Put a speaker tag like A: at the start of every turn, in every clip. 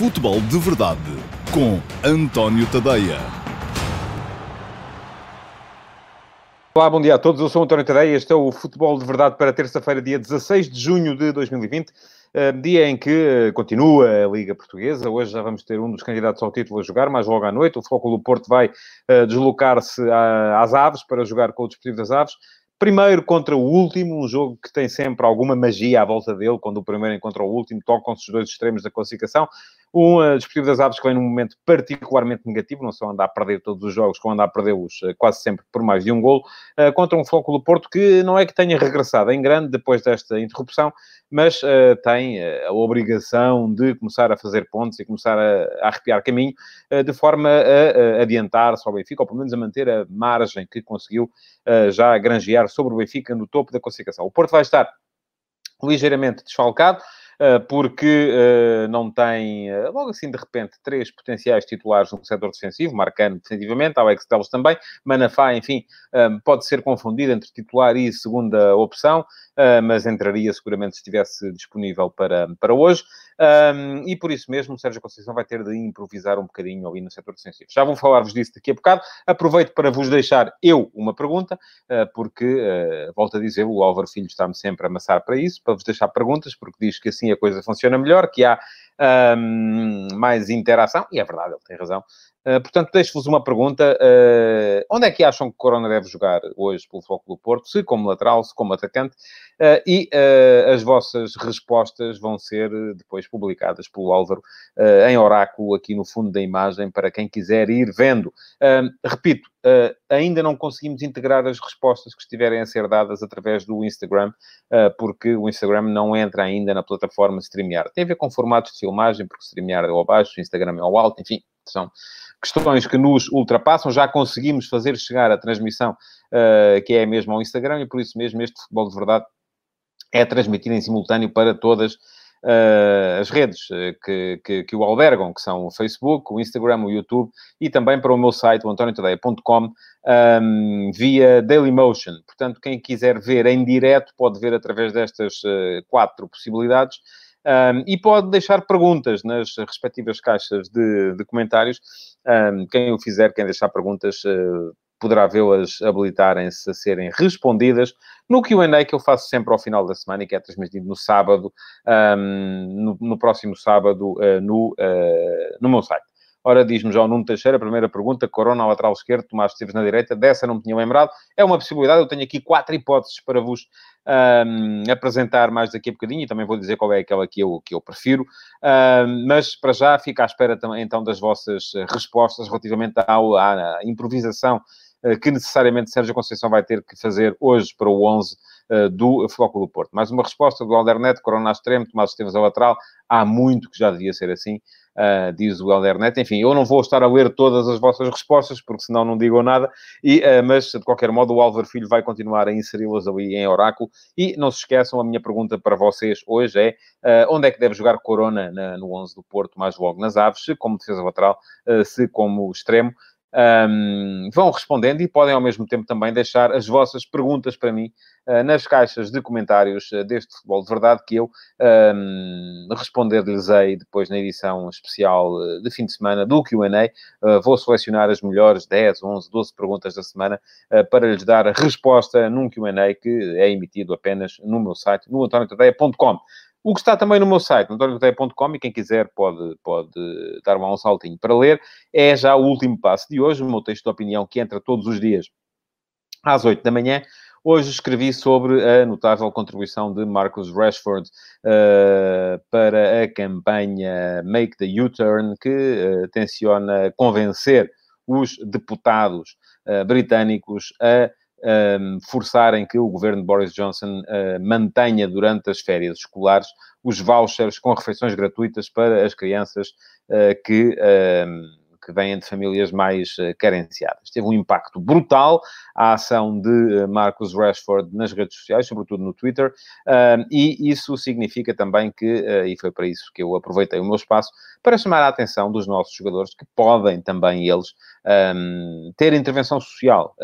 A: Futebol de Verdade com António Tadeia.
B: Olá, bom dia a todos. Eu sou António Tadeia. Este é o Futebol de Verdade para terça-feira, dia 16 de junho de 2020. Eh, dia em que eh, continua a Liga Portuguesa. Hoje já vamos ter um dos candidatos ao título a jogar, mas logo à noite. O Flóculo Porto vai eh, deslocar-se às Aves para jogar com o Desportivo das Aves primeiro contra o último, um jogo que tem sempre alguma magia à volta dele, quando o primeiro encontra o último, tocam-se os dois extremos da classificação. Um uh, Desportivo das Aves que vem num momento particularmente negativo, não só anda a perder todos os jogos, como anda a perdê-los uh, quase sempre por mais de um golo, uh, contra um Foco do Porto que não é que tenha regressado em grande depois desta interrupção, mas uh, tem a obrigação de começar a fazer pontos e começar a, arrepiar caminho, de forma a, adiantar-se ao Benfica, ou pelo menos a manter a margem que conseguiu já granjear sobre o Benfica no topo da classificação. O Porto vai estar ligeiramente desfalcado, eh, porque eh, não tem, eh, logo assim, de repente, três potenciais titulares no setor defensivo, Marcano defensivamente, Alex Teles também, Manafá, enfim, pode ser confundido entre titular e segunda opção, mas entraria seguramente se estivesse disponível para, para hoje. Um, e por isso mesmo, o Sérgio Conceição vai ter de improvisar um bocadinho ali no setor defensivo. Já vou falar-vos disso daqui a bocado. Aproveito para vos deixar eu uma pergunta, uh, porque, uh, volto a dizer, o Álvaro Filho está-me sempre a amassar para isso, para vos deixar perguntas, porque diz que assim a coisa funciona melhor, que há um, mais interação, e é verdade, ele tem razão. Uh, portanto, deixo-vos uma pergunta. Uh, onde é que acham que Corona deve jogar hoje pelo Foco do Porto? Se como lateral, se como atacante? Uh, e as vossas respostas vão ser depois publicadas pelo Álvaro em oráculo aqui no fundo da imagem para quem quiser ir vendo. repito, ainda não conseguimos integrar as respostas que estiverem a ser dadas através do Instagram, porque o Instagram não entra ainda na plataforma StreamYard. Tem a ver com formatos de filmagem, porque StreamYard é ao baixo, o Instagram é ao alto, enfim, são questões que nos ultrapassam. Já conseguimos fazer chegar a transmissão uh, que é mesmo ao Instagram e por isso mesmo este futebol de verdade é transmitido em simultâneo para todas uh, as redes eh, que, que, que, o albergam, que são o Facebook, o Instagram, o YouTube e também para o meu site, o antoniotadeia.com, um, ehm, via Dailymotion. Portanto, quem quiser ver em direto pode ver através destas uh, quatro possibilidades. Um, e pode deixar perguntas nas respectivas caixas de, de comentários. Um, quem o fizer, quem deixar perguntas, uh, poderá vê-las habilitarem-se a serem respondidas no Q&A que eu faço sempre ao final da semana e que é transmitido no sábado, um, no, no, próximo sábado, uh, no, uh, no meu site. Ora, diz-me João Nuno Teixeira, primeira pergunta, Corona lateral esquerdo, Tomás Esteves na direita, dessa não me tinha lembrado. É uma possibilidade, eu tenho aqui quatro hipóteses para vos um, apresentar mais daqui a bocadinho e também vou dizer qual é aquela que eu, que eu prefiro. Um, mas, para já, fica à espera então, das vossas respostas relativamente à, à improvisação que necessariamente Sérgio Conceição vai ter que fazer hoje para o 11 uh, do Flóculo do Porto. Mais uma resposta do Aldernet, Corona extremo, Tomás Esteves a lateral. Há muito que já devia ser assim uh, diz o Eldernet. Enfim, eu não vou estar a ler todas as vossas respostas, porque senão não digam nada, e, mas de qualquer modo o Álvaro Filho vai continuar a inseri-las ali em oráculo. E não se esqueçam, a minha pergunta para vocês hoje é onde é que deve jogar Corona na, no 11 do Porto, mais logo nas aves, como defesa lateral, se como extremo um, vão respondendo e podem ao mesmo tempo também deixar as vossas perguntas para mim uh, nas caixas de comentários uh, deste Futebol de Verdade que eu um, responder-lhes-ei depois na edição especial uh, de fim de semana do Q&A. vou selecionar as melhores 10, 11, 12 perguntas da semana para lhes dar a resposta num Q&A que é emitido apenas no meu site, no antoniotadeia.com. O que está também no meu site, antonioteia.com, e quem quiser pode, pode dar um saltinho para ler, é já o último passo de hoje, o meu texto de opinião que entra todos os dias às 8 da manhã. Hoje escrevi sobre a notável contribuição de Marcus Rashford uh, para a campanha Make the U-Turn, que uh, tenciona convencer os deputados uh, britânicos a forçarem que o governo de Boris Johnson uh, mantenha durante as férias escolares os vouchers com refeições gratuitas para as crianças uh, que. Que vêm de famílias mais uh, carenciadas. Teve um impacto brutal a ação de uh, Marcus Rashford nas redes sociais, sobretudo no Twitter, e isso significa também que, e foi para isso que eu aproveitei o meu espaço, para chamar a atenção dos nossos jogadores, que podem também eles ter intervenção social.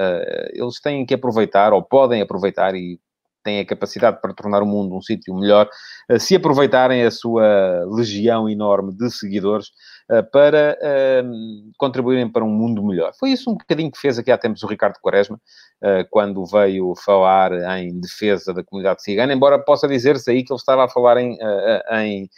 B: eles têm que aproveitar, ou podem aproveitar, e têm a capacidade para tornar o mundo um sítio melhor, uh, se aproveitarem a sua legião enorme de seguidores uh, para uh, contribuírem para um mundo melhor. Foi isso um bocadinho que fez aqui há tempos o Ricardo Quaresma, quando veio falar em defesa da comunidade cigana, embora possa dizer-se aí que ele estava a falar em, em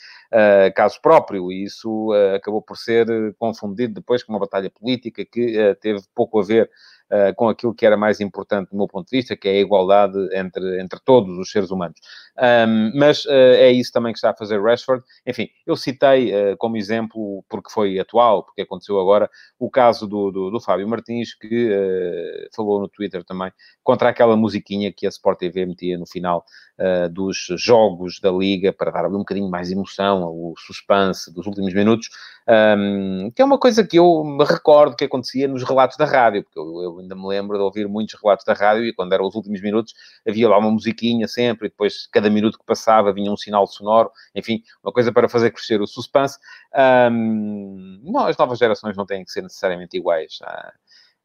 B: caso próprio, e isso acabou por ser confundido depois com uma batalha política que teve pouco a ver uh, com aquilo que era mais importante do meu ponto de vista, que é a igualdade entre, entre todos os seres humanos. Um, mas uh, é isso também que está a fazer Rashford. Enfim, eu citei uh, como exemplo, porque foi atual, porque aconteceu agora, o caso do, do, do Fábio Martins, que falou no Twitter também, contra aquela musiquinha que a Sport TV metia no final dos jogos da Liga, para dar um bocadinho mais emoção, o suspense dos últimos minutos, um, que é uma coisa que eu me recordo que acontecia nos relatos da rádio, porque eu, eu ainda me lembro de ouvir muitos relatos da rádio e quando eram os últimos minutos havia lá uma musiquinha sempre e depois cada minuto que passava vinha um sinal sonoro, enfim, uma coisa para fazer crescer o suspense. Um, não, as novas gerações não têm que ser necessariamente iguais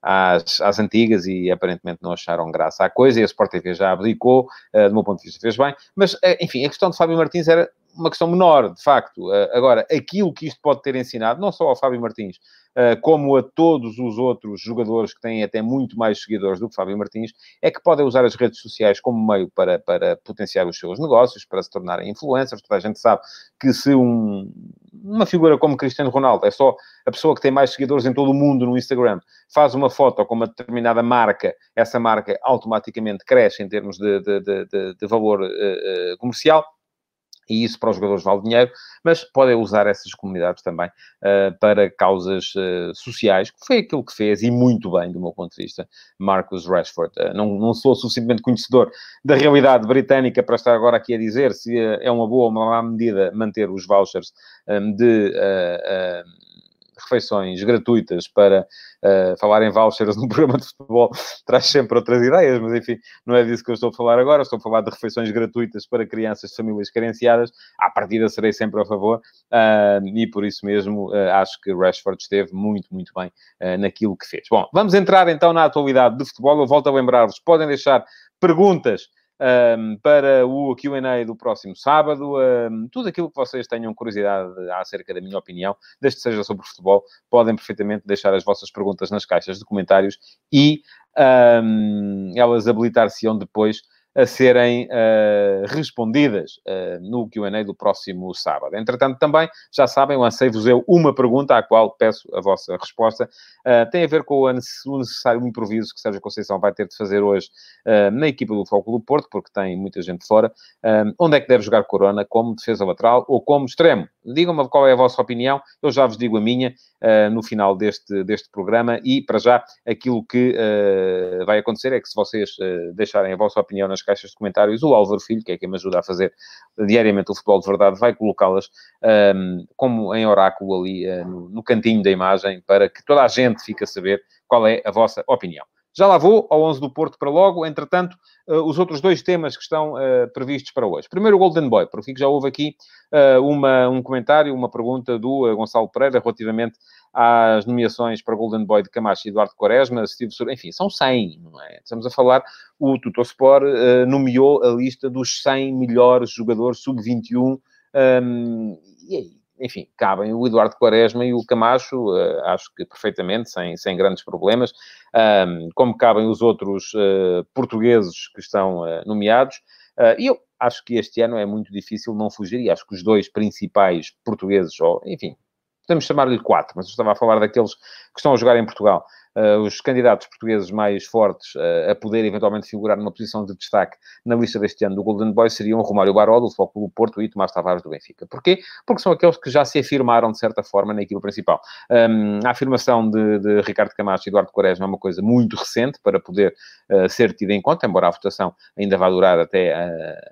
B: às, às, antigas e aparentemente não acharam graça à coisa e a Sport TV já abdicou, uh, do meu ponto de vista fez bem, mas uh, enfim, a questão de Fábio Martins era uma questão menor, de facto. Uh, agora, aquilo que isto pode ter ensinado, não só ao Fábio Martins, uh, como a todos os outros jogadores que têm até muito mais seguidores do que Fábio Martins, é que podem usar as redes sociais como meio para, para potenciar os seus negócios, para se tornarem influencers. Toda a gente sabe que se um, uma figura como Cristiano Ronaldo é só a pessoa que tem mais seguidores em todo o mundo no Instagram, faz uma foto com uma determinada marca, essa marca automaticamente cresce em termos de, de, de, de valor uh, comercial e isso para os jogadores vale dinheiro, mas podem usar essas comunidades também uh, para causas uh, sociais, que foi aquilo que fez, e muito bem, do meu ponto de vista, Marcus Rashford. Uh, não, não sou suficientemente conhecedor da realidade britânica para estar agora aqui a dizer se é uma boa ou uma má medida manter os vouchers um, de refeições gratuitas para uh, falar em vouchers num programa de futebol traz sempre outras ideias, mas enfim, não é disso que eu estou a falar agora. Estou a falar de refeições gratuitas para crianças de famílias carenciadas. À partida serei sempre a favor uh, e por isso mesmo uh, acho que Rashford esteve muito, muito bem naquilo que fez. Bom, vamos entrar então na atualidade de futebol. Eu volto a lembrar-vos, podem deixar perguntas um, para o QA do próximo sábado. Um, tudo aquilo que vocês tenham curiosidade acerca da minha opinião, desde que seja sobre futebol, podem perfeitamente deixar as vossas perguntas nas caixas de comentários e um, elas habilitar-se-ão depois a serem uh, respondidas uh, no Q&A do próximo sábado. Entretanto, também, já sabem, lancei-vos eu uma pergunta à qual peço a vossa resposta. Uh, tem a ver com o necessário improviso que Sérgio Conceição vai ter de fazer hoje na equipa do Foco do Porto, porque tem muita gente fora. onde é que deve jogar Corona? Como defesa lateral ou como extremo? Digam-me qual é a vossa opinião. Eu já vos digo a minha no final deste, deste programa e, para já, aquilo que vai acontecer é que se vocês deixarem a vossa opinião nas caixas de comentários, o Álvaro Filho, que é quem me ajuda a fazer diariamente o futebol de verdade, vai colocá-las um, como em oráculo ali uh, no, no cantinho da imagem, para que toda a gente fique a saber qual é a vossa opinião. Já lá vou ao 11 do Porto para logo. Entretanto, uh, os outros dois temas que estão uh, previstos para hoje. Primeiro, o Golden Boy, porque já houve aqui uh, uma, um comentário, uma pergunta do Gonçalo Pereira relativamente às nomeações para Golden Boy de Camacho e Eduardo Quaresma, Steve Sur... enfim, são 100, não é? Estamos a falar, o Tutosport uh, nomeou a lista dos 100 melhores jogadores sub-21, um, e aí, enfim, cabem o Eduardo Quaresma e o Camacho, uh, acho que perfeitamente, sem, sem grandes problemas, um, como cabem os outros uh, portugueses que estão nomeados, e eu acho que este ano é muito difícil não fugir, e acho que os dois principais portugueses, ou, enfim, podemos chamar-lhe quatro, mas eu estava a falar daqueles que estão a jogar em Portugal uh, os candidatos portugueses mais fortes uh, a poder eventualmente figurar numa posição de destaque na lista deste ano do Golden Boy seriam Romário Baró, do Futebol do Porto e Tomás Tavares do Benfica. Porquê? Porque são aqueles que já se afirmaram, de certa forma, na equipa principal. Um, a afirmação de, de, Ricardo Camacho e Eduardo Quaresma é uma coisa muito recente para poder uh, ser tida em conta, embora a votação ainda vá durar até,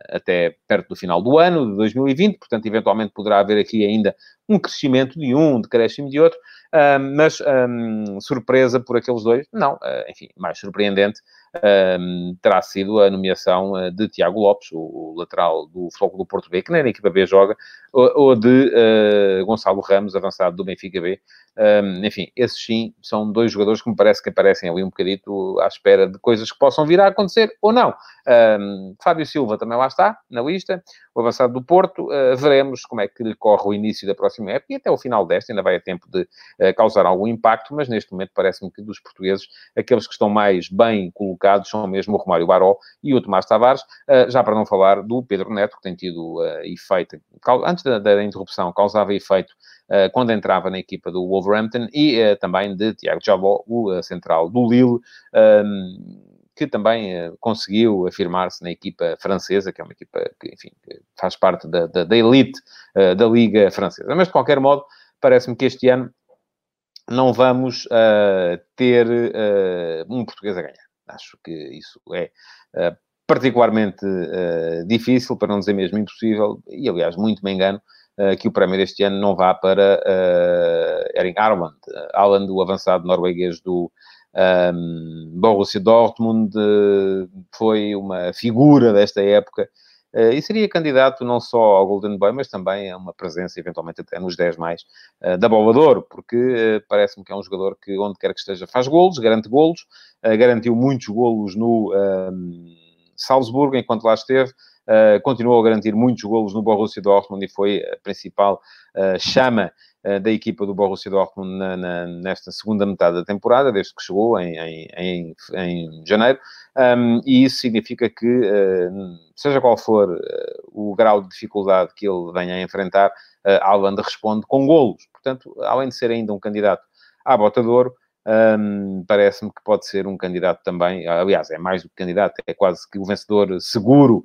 B: até perto do final do ano, de 2020, portanto, eventualmente poderá haver aqui ainda um crescimento de um, um decréscimo de outro, mas surpresa por aqueles dois, não. Uh, enfim, mais surpreendente um, terá sido a nomeação uh, de Tiago Lopes, o, lateral do Futebol do Porto B, que nem na equipa B joga, ou, ou de uh, Gonçalo Ramos, avançado do Benfica B. Um, enfim, esses sim são dois jogadores que me parece que aparecem ali um bocadito à espera de coisas que possam vir a acontecer ou não. Um, Fábio Silva também lá está, na lista, o avançado do Porto. Uh, veremos como é que lhe corre o início da próxima época e até o final desta ainda vai a tempo de uh, causar algum impacto, mas neste momento parece-me que dos portugueses, aqueles que estão mais bem colocados são mesmo o Romário Baró e o Tomás Tavares, uh, já para não falar do Pedro Neto, que tem tido efeito, antes da, da interrupção, causava efeito quando entrava na equipa do Wolverhampton e também de Tiago Jabó, o central do Lille, que também uh, conseguiu afirmar-se na equipa francesa, que é uma equipa que, enfim, que faz parte da, da, da elite uh, da Liga Francesa. Mas, de qualquer modo, parece-me que este ano não vamos uh, ter um português a ganhar. Acho que isso é particularmente difícil, para não dizer mesmo impossível, e aliás, muito me engano, que o prémio deste ano não vá para uh, Erling Haaland, Haaland, o avançado norueguês do, um, Borussia Dortmund uh, foi uma figura desta época uh, e seria candidato não só ao Golden Boy, mas também a uma presença, eventualmente até nos 10 mais, uh, da Bola porque parece-me que é um jogador que, onde quer que esteja, faz golos, garante golos, garantiu muitos golos no Salzburgo, enquanto lá esteve, continuou a garantir muitos golos no Borussia Dortmund e foi a principal chama da equipa do Borussia Dortmund na, na, nesta segunda metade da temporada, desde que chegou em, em, em, em janeiro, um, e isso significa que, uh, seja qual for uh, o grau de dificuldade que ele venha a enfrentar, uh, responde com golos. Portanto, além de ser ainda um candidato à bota um, parece-me que pode ser um candidato também, aliás, é mais do que candidato, é quase que o vencedor seguro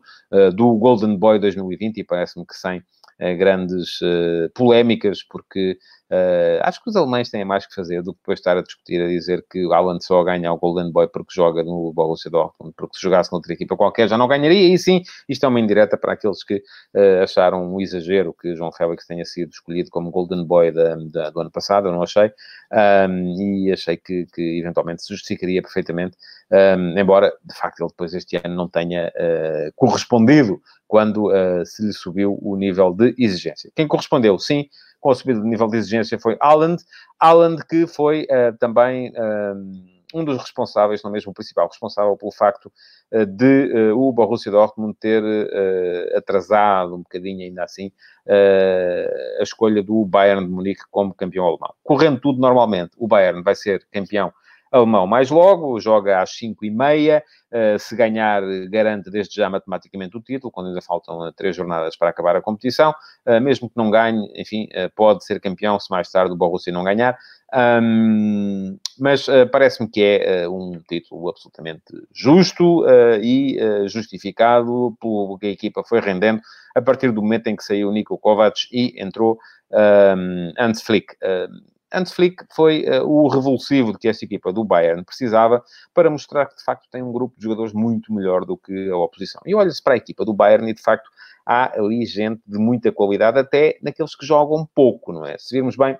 B: do Golden Boy 2020 e parece-me que sem grandes uh, polémicas, porque Uh, acho que os alemães têm mais que fazer do que depois estar a discutir, a dizer que o Haaland só ganha o Golden Boy porque joga no Borussia Dortmund, porque se jogasse noutra equipa qualquer já não ganharia, e sim, isto é uma indireta para aqueles que uh, acharam um exagero que João Félix tenha sido escolhido como Golden Boy da, da, do ano passado, eu não achei, um, e achei que, que, eventualmente se justificaria perfeitamente, um, embora de facto ele depois este ano não tenha uh, correspondido quando se lhe subiu o nível de exigência. Quem correspondeu, sim, com a subida de nível de exigência foi Haaland. Haaland que foi uh, também um, um dos responsáveis, não mesmo o principal responsável, pelo facto uh, de uh, o Borussia Dortmund ter atrasado um bocadinho ainda assim a escolha do Bayern de Munique como campeão alemão. Correndo tudo normalmente, o Bayern vai ser campeão alemão mais logo, joga às 5 e meia, uh, se ganhar garante desde já matematicamente o título, quando ainda faltam uh, três jornadas para acabar a competição, uh, mesmo que não ganhe, enfim, pode ser campeão se mais tarde o Borussia não ganhar, um, mas parece-me que é um título absolutamente justo e justificado pelo que a equipa foi rendendo a partir do momento em que saiu Nico Kovac e entrou um, Hans Flick. Hans Flick foi uh, o revulsivo de que esta equipa do Bayern precisava para mostrar que, de facto, tem um grupo de jogadores muito melhor do que a oposição. E olha-se para a equipa do Bayern e, de facto, há ali gente de muita qualidade, até naqueles que jogam pouco, não é? Se virmos bem,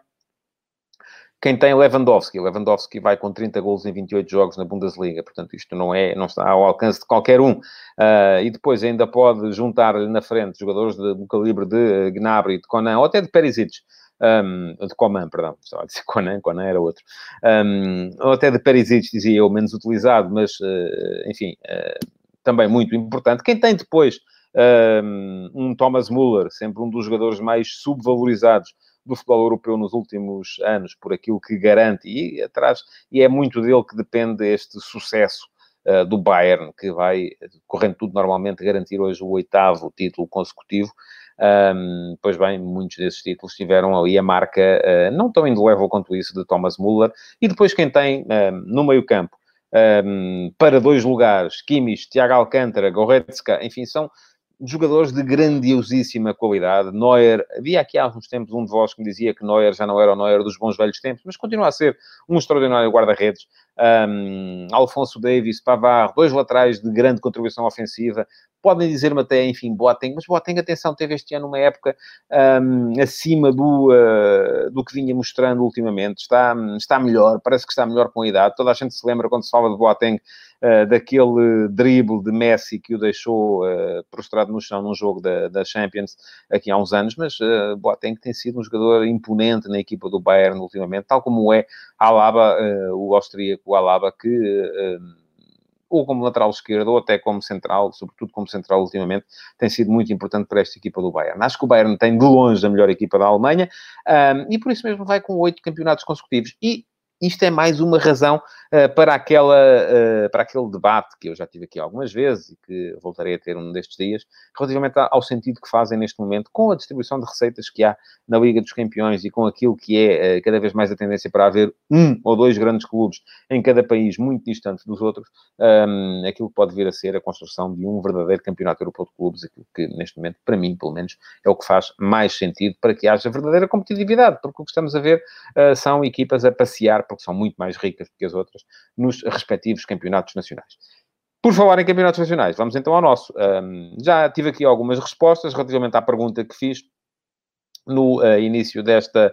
B: quem tem Lewandowski, Lewandowski vai com 30 golos em 28 jogos na Bundesliga, portanto isto não é, não está ao alcance de qualquer um. Uh, e depois ainda pode juntar-lhe na frente jogadores de, do calibre de Gnabry, de Conan, ou até de Perisic, um, de Coman, perdão, estava a dizer Conan, Conan era outro, um, ou até de Perisic, dizia eu, menos utilizado, mas, uh, enfim, uh, também muito importante. Quem tem depois um, um Thomas Muller, sempre um dos jogadores mais subvalorizados do futebol europeu nos últimos anos, por aquilo que garante, e atrás, e é muito dele que depende este sucesso uh, do Bayern, que vai, correndo tudo normalmente, garantir hoje o oitavo título consecutivo. Um, pois bem, muitos desses títulos tiveram ali a marca uh, não tão indelével quanto isso de Thomas Muller. E depois quem tem um, no meio-campo um, para dois lugares, Kimmich, Thiago Alcântara, Goretzka, enfim, são jogadores de grandiosíssima qualidade. Neuer, havia aqui há uns tempos um de vós que me dizia que Neuer já não era o Neuer dos bons velhos tempos, mas continua a ser um extraordinário guarda-redes. Um, Alfonso Davis, Pavard, dois laterais de grande contribuição ofensiva, podem dizer-me até, enfim, Boateng, mas Boateng, atenção, teve este ano uma época um, acima do, uh, do que vinha mostrando ultimamente, está, está melhor, parece que está melhor com a idade, toda a gente se lembra quando se fala de Boateng uh, daquele drible de Messi que o deixou uh, prostrado no chão num jogo da, da Champions aqui há uns anos, mas Boateng tem sido um jogador imponente na equipa do Bayern ultimamente, tal como é Alaba, o austríaco Alaba, que ou como lateral esquerdo, ou até como central, sobretudo como central ultimamente, tem sido muito importante para esta equipa do Bayern. Acho que o Bayern tem de longe a melhor equipa da Alemanha um, e por isso mesmo vai com oito campeonatos consecutivos. E isto é mais uma razão uh, para, aquela, uh, para aquele debate que eu já tive aqui algumas vezes e que voltarei a ter um destes dias, relativamente ao sentido que fazem neste momento com a distribuição de receitas que há na Liga dos Campeões e com aquilo que é uh, cada vez mais a tendência para haver um ou dois grandes clubes em cada país muito distante dos outros, um, ehm, aquilo que pode vir a ser a construção de um verdadeiro campeonato europeu de clubes, aquilo que neste momento, para mim, pelo menos, é o que faz mais sentido para que haja verdadeira competitividade, porque o que estamos a ver são equipas a passear porque são muito mais ricas do que as outras, nos respectivos campeonatos nacionais. Por falar em campeonatos nacionais, vamos então ao nosso. Um, já tive aqui algumas respostas relativamente à pergunta que fiz no uh, início desta,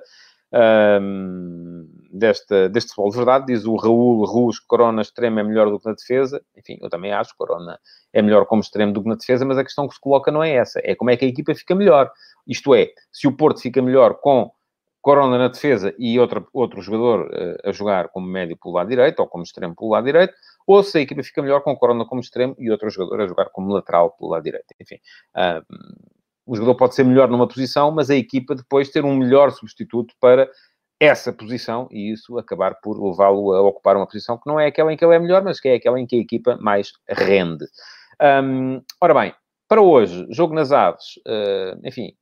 B: um, deste futebol de verdade. Diz o Raul Rus que Corona extremo é melhor do que na defesa. Enfim, eu também acho que Corona é melhor como extremo do que na defesa, mas a questão que se coloca não é essa. É como é que a equipa fica melhor. Isto é, se o Porto fica melhor com Corona na defesa e outro, outro jogador uh, a jogar como médio pelo lado direito ou como extremo pelo lado direito, ou se a equipa fica melhor com Corona como extremo e outro jogador a jogar como lateral pelo lado direito. Enfim, uh, o jogador pode ser melhor numa posição, mas a equipa depois ter um melhor substituto para essa posição e isso acabar por levá-lo a ocupar uma posição que não é aquela em que ele é melhor, mas que é aquela em que a equipa mais rende. Um, ora bem, para hoje, jogo nas aves, uh, enfim,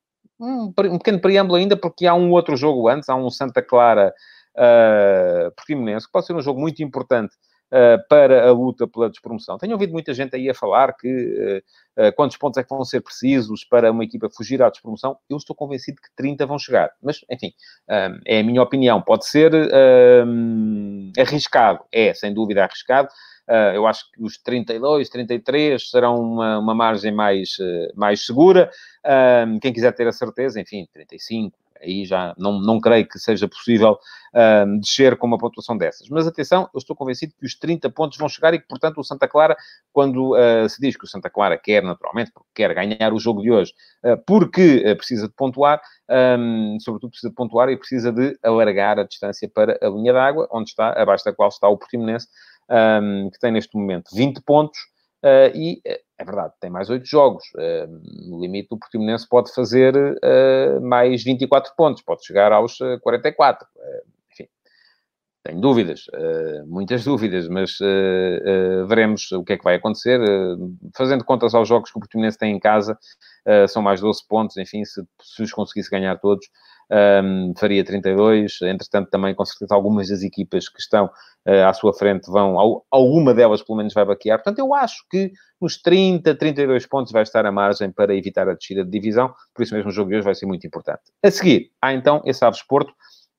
B: um, um pequeno preâmbulo ainda, porque há um outro jogo antes, há um Santa Clara uh, Portimonense, que pode ser um jogo muito importante para a luta pela despromoção. Tenho ouvido muita gente aí a falar que uh, quantos pontos é que vão ser precisos para uma equipa fugir à despromoção. Eu estou convencido que 30 vão chegar. Mas, enfim, é a minha opinião. Pode ser arriscado. É, sem dúvida, arriscado. Uh, eu acho que os 32, 33 serão uma, uma margem mais, uh, mais segura. Uh, quem quiser ter a certeza, enfim, 35, aí já não, não creio que seja possível uh, descer com uma pontuação dessas. Mas atenção, eu estou convencido que os 30 pontos vão chegar e que, portanto, o Santa Clara, quando uh, se diz que o Santa Clara quer, naturalmente, porque quer ganhar o jogo de hoje, uh, porque precisa de pontuar, um, sobretudo precisa de pontuar e precisa de alargar a distância para a linha d'água, onde está, abaixo da qual está o Portimonense, um, que tem neste momento 20 pontos, uh, e eh, é verdade, tem mais 8 jogos. Uh, no limite, o Portimonense pode fazer uh, mais 24 pontos, pode chegar aos 44. enfim, tenho dúvidas, muitas dúvidas, mas veremos o que é que vai acontecer. fazendo contas aos jogos que o Portimonense tem em casa, são mais 12 pontos, enfim, se, se os conseguisse ganhar todos, um, faria 32. Entretanto, também, com certeza, algumas das equipas que estão uh, à sua frente vão, alguma delas pelo menos vai baquear. Portanto, eu acho que nos 30, 32 pontos vai estar a margem para evitar a descida de divisão. Por isso mesmo, o jogo de hoje vai ser muito importante. A seguir, há então esse Aves Porto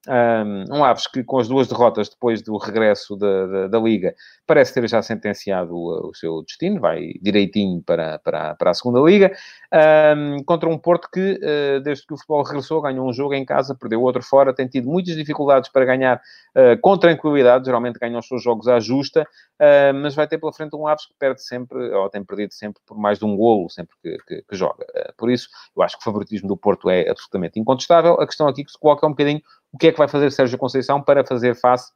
B: um, Aves que, com as duas derrotas depois do regresso da, da, da Liga, parece ter já sentenciado o, seu destino, vai direitinho para, para, para a segunda Liga, um, contra um Porto que, uh, desde que o futebol regressou, ganhou um jogo em casa, perdeu outro fora, tem tido muitas dificuldades para ganhar uh, com tranquilidade, geralmente ganha os seus jogos à justa, uh, mas vai ter pela frente um Aves que perde sempre, ou tem perdido sempre por mais de um golo, sempre que, que, que joga. por isso, eu acho que o favoritismo do Porto é absolutamente incontestável. A questão aqui que se coloca é um bocadinho o que é que vai fazer Sérgio Conceição para fazer face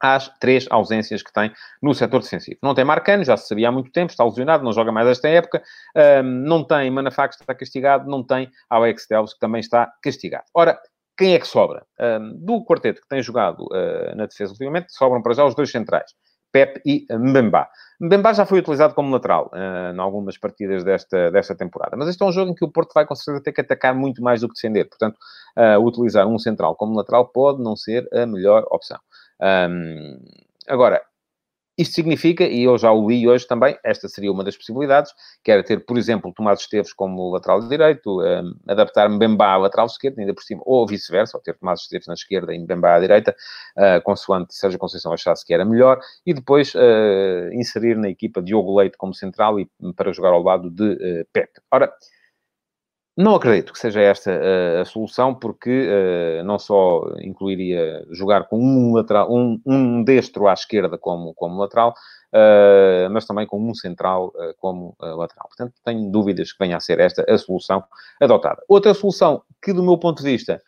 B: às três ausências que tem no setor defensivo. Não tem Marcano, já se sabia há muito tempo, está lesionado, não joga mais esta época. Não tem Manafá, que está castigado. Não tem Alex Teles, que também está castigado. Ora, quem é que sobra? Do quarteto que tem jogado uh, na defesa ultimamente, sobram para já os dois centrais. Pep e Mbemba. Mbemba já foi utilizado como lateral uh, em algumas partidas desta, desta temporada, mas este é um jogo em que o Porto vai com certeza ter que atacar muito mais do que defender. Portanto, uh, utilizar um central como lateral pode não ser a melhor opção. Um, agora, isto significa, e eu já o li hoje também, esta seria uma das possibilidades, que era ter, por exemplo, Tomás Esteves como lateral direito, um, adaptar Mbemba à lateral esquerda, ainda por cima, ou vice-versa, ou ter Tomás Esteves na esquerda e Mbemba à direita, uh, consoante Sérgio Conceição achasse que era melhor, e depois uh, inserir na equipa Diogo Leite como central e para jogar ao lado de uh, Pepe. Ora, não acredito que seja esta uh, a solução, porque uh, não só incluiria jogar com um lateral, um, um destro à esquerda como, como lateral, uh, mas também com um central uh, como lateral. Portanto, tenho dúvidas que venha a ser esta a solução adotada. Outra solução que, do meu ponto de vista,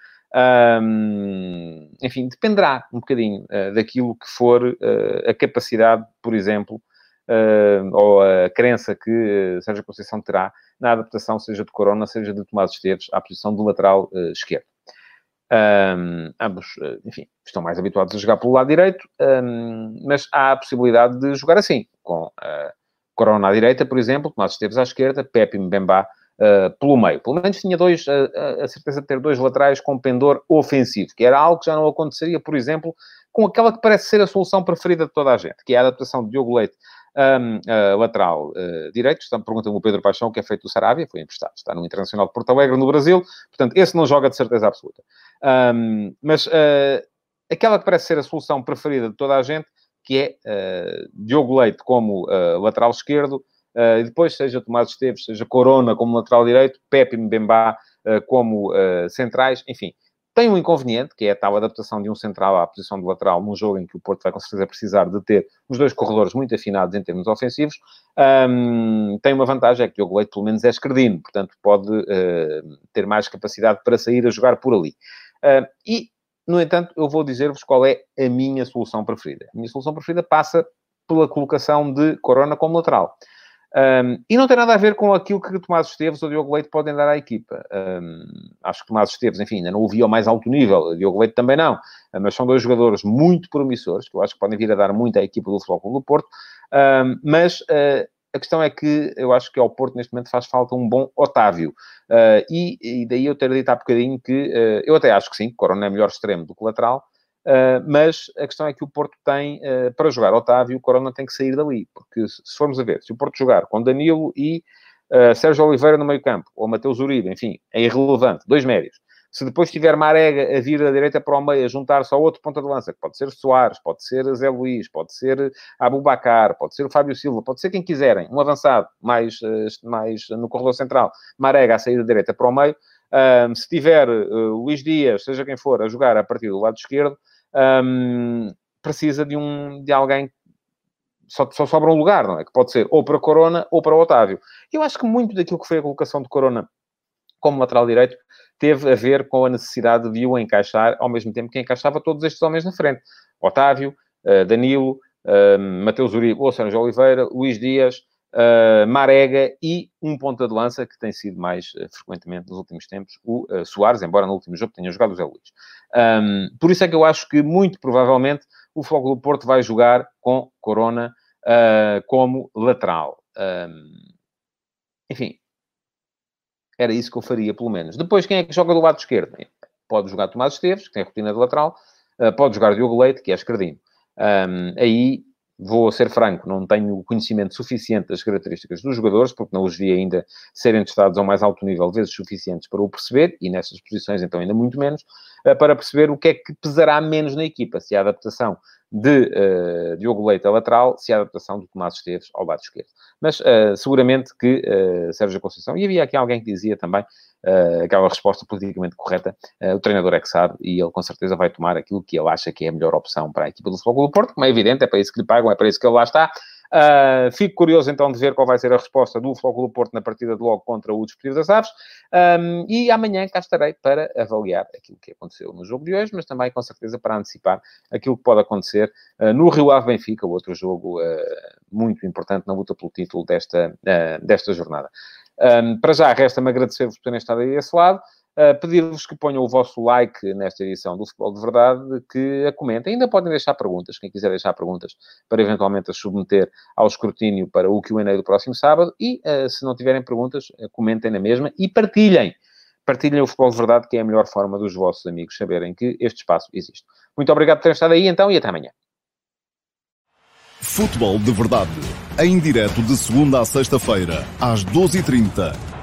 B: um, enfim, dependerá um bocadinho daquilo que for a capacidade, por exemplo, ou a crença que Sérgio Conceição terá na adaptação, seja de Corona, seja de Tomás Esteves, à posição do lateral esquerdo. Um, ambos, eh, enfim, estão mais habituados a jogar pelo lado direito, um, mas há a possibilidade de jogar assim, com uh, Corona à direita, por exemplo, Tomás Esteves à esquerda, Pepe e Mbemba uh, pelo meio. Pelo menos tinha dois, uh, a certeza de ter dois laterais com pendor ofensivo, que era algo que já não aconteceria, por exemplo, com aquela que parece ser a solução preferida de toda a gente, que é a adaptação de Diogo Leite um, uh, lateral uh, direito, pergunta-me o Pedro Paixão, que é feito do Sarabia, foi emprestado, está no Internacional de Porto Alegre, no Brasil, portanto, esse não joga de certeza absoluta. Um, mas uh, aquela que parece ser a solução preferida de toda a gente, que é uh, Diogo Leite como lateral esquerdo, e depois seja Tomás Esteves, seja Corona como lateral direito, Pepe Mbemba como centrais, enfim tem um inconveniente, que é a tal adaptação de um central à posição de lateral num jogo em que o Porto vai com certeza precisar de ter os dois corredores muito afinados em termos ofensivos. Um, tem uma vantagem, é que o Diogo Leite pelo menos é esquerdino, portanto pode uh, ter mais capacidade para sair a jogar por ali. Uh, e, no entanto, eu vou dizer-vos qual é a minha solução preferida. A minha solução preferida passa pela colocação de Corona como lateral. Um, e não tem nada a ver com aquilo que Tomás Esteves ou Diogo Leite podem dar à equipa. Um, acho que Tomás Esteves, enfim, ainda não o vi ao mais alto nível, Diogo Leite também não, mas são dois jogadores muito promissores, que eu acho que podem vir a dar muito à equipa do Futebol Clube do Porto, um, mas uh, a questão é que eu acho que ao Porto neste momento faz falta um bom Otávio. Uh, e, e, daí eu ter dito há bocadinho que uh, eu até acho que sim, Corona é melhor extremo do que lateral, Uh, mas a questão é que o Porto tem, uh, para jogar Otávio, o Corona tem que sair dali, porque se, formos a ver, se o Porto jogar com Danilo e uh, Sérgio Oliveira no meio campo, ou Mateus Uribe, enfim, é irrelevante, dois médios. Se depois tiver Marega a vir da direita para o meio, a juntar-se ao outro ponta de lança, que pode ser Soares, pode ser Zé Luís, pode ser Abubacar, pode ser o Fábio Silva, pode ser quem quiserem, um avançado mais, mais no corredor central, Marega a sair da direita para o meio, se tiver Luís Dias, seja quem for, a jogar a partir do lado esquerdo, um, precisa de, um, de alguém só, só sobra um lugar, não é? Que pode ser ou para Corona ou para Otávio. Eu acho que muito daquilo que foi a colocação de Corona como lateral direito teve a ver com a necessidade de o encaixar ao mesmo tempo que encaixava todos estes homens na frente. Otávio, uh, Danilo, uh, Mateus Uribe, ou Sérgio Oliveira, Luís Dias, uh, Marega e um ponta de lança que tem sido mais uh, frequentemente nos últimos tempos, o uh, Soares, embora no último jogo tenha jogado o Zé Luís. Um, por isso é que eu acho que, muito provavelmente, o Fogo do Porto vai jogar com Corona como lateral. Um, enfim, era isso que eu faria, pelo menos. Depois, quem é que joga do lado esquerdo? Pode jogar Tomás Esteves, que tem rotina de lateral, pode jogar Diogo Leite, que é esquerdinho. Um, aí vou ser franco, não tenho conhecimento suficiente das características dos jogadores, porque não os vi ainda serem testados ao mais alto nível, vezes suficientes para o perceber, e nessas posições então ainda muito menos, para perceber o que é que pesará menos na equipa, se a adaptação de uh, Diogo Leite a lateral, se a adaptação de Tomás Esteves ao lado esquerdo. Mas uh, seguramente que uh, Sérgio Conceição, e havia aqui alguém que dizia também uh, aquela resposta politicamente correta, o treinador é que sabe e ele com certeza vai tomar aquilo que ele acha que é a melhor opção para a equipa do Futebol do Porto, como é evidente, é para isso que lhe pagam, é para isso que ele lá está. Uh, fico curioso então de ver qual vai ser a resposta do do Porto na partida de logo contra o Desportivo das Aves. Um, e amanhã cá estarei para avaliar aquilo que aconteceu no jogo de hoje, mas também com certeza para antecipar aquilo que pode acontecer uh, no Rio Ave Benfica, outro jogo uh, muito importante na luta pelo título desta, desta jornada. Um, para já, resta-me agradecer-vos por terem estado aí desse lado. Uh, Pedir-vos que ponham o vosso like nesta edição do Futebol de Verdade, que a comentem. Ainda podem deixar perguntas, quem quiser deixar perguntas, para eventualmente as submeter ao escrutínio para o Q&A do próximo sábado. E, uh, se não tiverem perguntas, uh, comentem na mesma e partilhem. Partilhem o Futebol de Verdade, que é a melhor forma dos vossos amigos saberem que este espaço existe. Muito obrigado por terem estado aí, então, e até amanhã.
A: Futebol de Verdade, em direto de segunda a sexta-feira, às 12h30